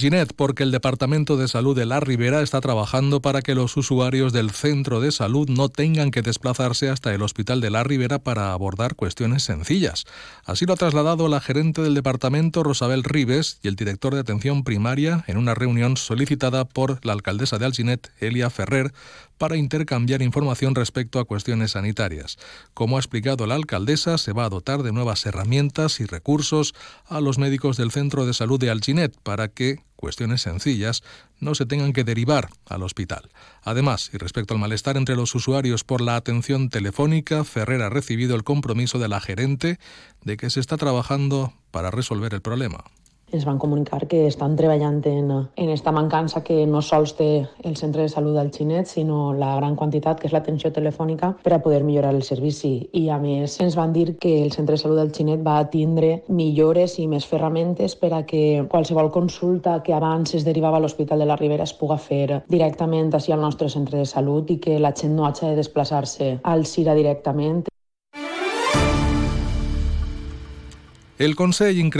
Ginet, porque el Departamento de Salud de La Ribera está trabajando para que los usuarios del centro de salud no tengan que desplazarse hasta el Hospital de La Ribera para abordar cuestiones sencillas. Así lo ha trasladado la gerente del departamento, Rosabel Ribes, y el director de atención primaria en una reunión solicitada por la alcaldesa de Alginet, Elia Ferrer, para intercambiar información respecto a cuestiones sanitarias. Como ha explicado la alcaldesa, se va a dotar de nuevas herramientas y recursos a los médicos del centro de salud de Alginet para que cuestiones sencillas, no se tengan que derivar al hospital. Además, y respecto al malestar entre los usuarios por la atención telefónica, Ferrer ha recibido el compromiso de la gerente de que se está trabajando para resolver el problema. Ens van comunicar que estan treballant en, en esta mancança que no sols té el centre de salut del Xinet, sinó la gran quantitat que és l'atenció telefònica per a poder millorar el servici. I a més ens van dir que el centre de salut del Xinet va tindre millores i més ferramentes per a que qualsevol consulta que abans es derivava a l'Hospital de la Ribera es puga fer directament així al nostre centre de salut i que la gent no hagi de desplaçar-se al CIRA directament. El Consell